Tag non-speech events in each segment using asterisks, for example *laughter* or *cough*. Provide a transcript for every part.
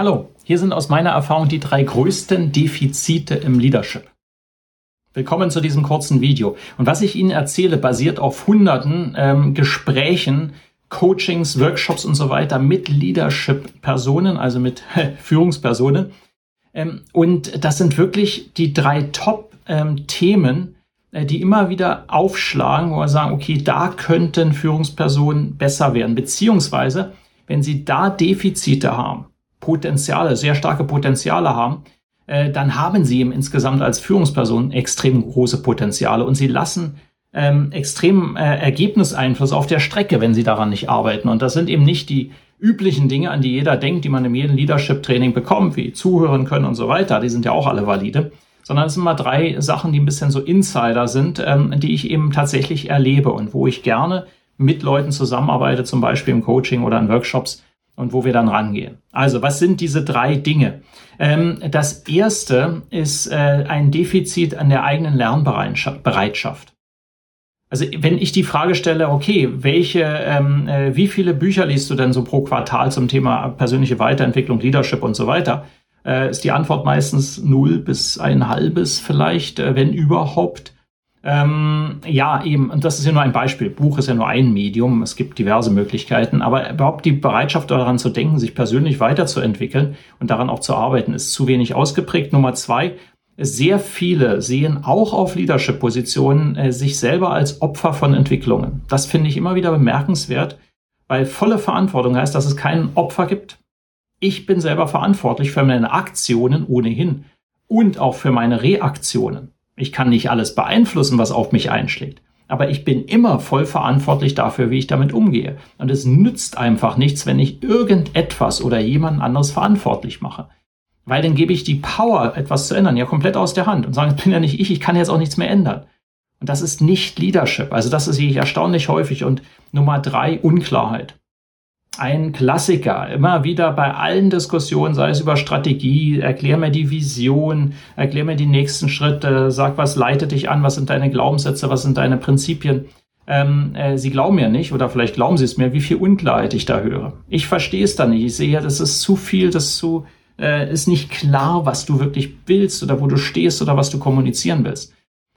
Hallo, hier sind aus meiner Erfahrung die drei größten Defizite im Leadership. Willkommen zu diesem kurzen Video. Und was ich Ihnen erzähle, basiert auf hunderten ähm, Gesprächen, Coachings, Workshops und so weiter mit Leadership-Personen, also mit *laughs* Führungspersonen. Ähm, und das sind wirklich die drei Top-Themen, ähm, äh, die immer wieder aufschlagen, wo wir sagen, okay, da könnten Führungspersonen besser werden, beziehungsweise wenn sie da Defizite haben, Potenziale, sehr starke Potenziale haben, äh, dann haben sie eben insgesamt als Führungsperson extrem große Potenziale und sie lassen ähm, extrem äh, Ergebniseinfluss auf der Strecke, wenn sie daran nicht arbeiten. Und das sind eben nicht die üblichen Dinge, an die jeder denkt, die man in jedem Leadership-Training bekommt, wie zuhören können und so weiter. Die sind ja auch alle valide. Sondern es sind mal drei Sachen, die ein bisschen so Insider sind, ähm, die ich eben tatsächlich erlebe und wo ich gerne mit Leuten zusammenarbeite, zum Beispiel im Coaching oder in Workshops, und wo wir dann rangehen. Also, was sind diese drei Dinge? Ähm, das erste ist äh, ein Defizit an der eigenen Lernbereitschaft. Also wenn ich die Frage stelle, okay, welche, ähm, äh, wie viele Bücher liest du denn so pro Quartal zum Thema persönliche Weiterentwicklung, Leadership und so weiter, äh, ist die Antwort meistens null bis ein halbes vielleicht, äh, wenn überhaupt. Ähm, ja, eben, und das ist ja nur ein Beispiel. Buch ist ja nur ein Medium, es gibt diverse Möglichkeiten, aber überhaupt die Bereitschaft daran zu denken, sich persönlich weiterzuentwickeln und daran auch zu arbeiten, ist zu wenig ausgeprägt. Nummer zwei, sehr viele sehen auch auf Leadership-Positionen äh, sich selber als Opfer von Entwicklungen. Das finde ich immer wieder bemerkenswert, weil volle Verantwortung heißt, dass es kein Opfer gibt. Ich bin selber verantwortlich für meine Aktionen ohnehin und auch für meine Reaktionen. Ich kann nicht alles beeinflussen, was auf mich einschlägt. Aber ich bin immer voll verantwortlich dafür, wie ich damit umgehe. Und es nützt einfach nichts, wenn ich irgendetwas oder jemand anderes verantwortlich mache. Weil dann gebe ich die Power, etwas zu ändern, ja komplett aus der Hand und sage, es *laughs* bin ja nicht ich, ich kann jetzt auch nichts mehr ändern. Und das ist nicht Leadership. Also das sehe ich erstaunlich häufig. Und Nummer drei, Unklarheit ein Klassiker. Immer wieder bei allen Diskussionen, sei es über Strategie, erklär mir die Vision, erklär mir die nächsten Schritte, sag, was leitet dich an, was sind deine Glaubenssätze, was sind deine Prinzipien. Ähm, äh, sie glauben mir nicht oder vielleicht glauben sie es mir, wie viel Unklarheit ich da höre. Ich verstehe es da nicht. Ich sehe, das ist zu viel, das ist zu, äh, ist nicht klar, was du wirklich willst oder wo du stehst oder was du kommunizieren willst.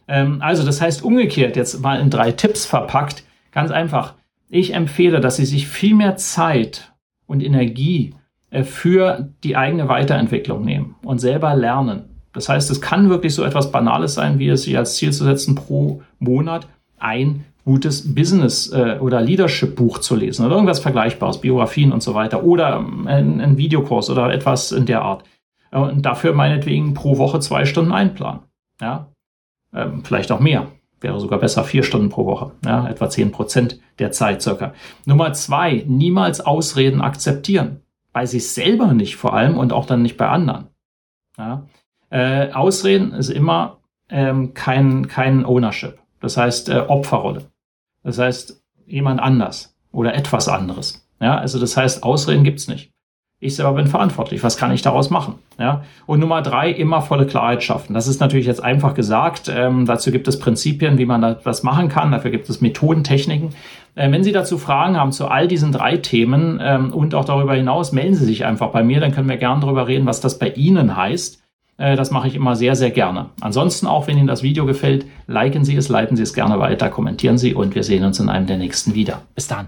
Ähm, also das heißt umgekehrt, jetzt mal in drei Tipps verpackt, ganz einfach ich empfehle, dass Sie sich viel mehr Zeit und Energie äh, für die eigene Weiterentwicklung nehmen und selber lernen. Das heißt, es kann wirklich so etwas Banales sein, wie es sich als Ziel zu setzen, pro Monat ein gutes Business- äh, oder Leadership-Buch zu lesen oder irgendwas Vergleichbares, Biografien und so weiter oder ähm, ein, Videokurs oder etwas in der Art. Und dafür meinetwegen pro Woche zwei Stunden einplanen. Ja, ähm, vielleicht auch mehr wäre sogar besser vier Stunden pro Woche, ja, etwa zehn Prozent der Zeit circa. Nummer zwei, niemals Ausreden akzeptieren. Bei sich selber nicht vor allem und auch dann nicht bei anderen. Ja. Äh, Ausreden ist immer ähm, kein, kein Ownership. Das heißt äh, Opferrolle. Das heißt jemand anders oder etwas anderes. Ja, also das heißt Ausreden gibt's nicht. Ich selber bin verantwortlich. Was kann ich daraus machen? Ja. Und Nummer drei, immer volle Klarheit schaffen. Das ist natürlich jetzt einfach gesagt. Ähm, dazu gibt es Prinzipien, wie man das machen kann. Dafür gibt es Methoden, Techniken. Äh, wenn Sie dazu Fragen haben zu all diesen drei Themen ähm, und auch darüber hinaus, melden Sie sich einfach bei mir. Dann können wir gerne darüber reden, was das bei Ihnen heißt. Äh, das mache ich immer sehr, sehr gerne. Ansonsten auch, wenn Ihnen das Video gefällt, liken Sie es, leiten Sie es gerne weiter, kommentieren Sie und wir sehen uns in einem der nächsten wieder. Bis dann.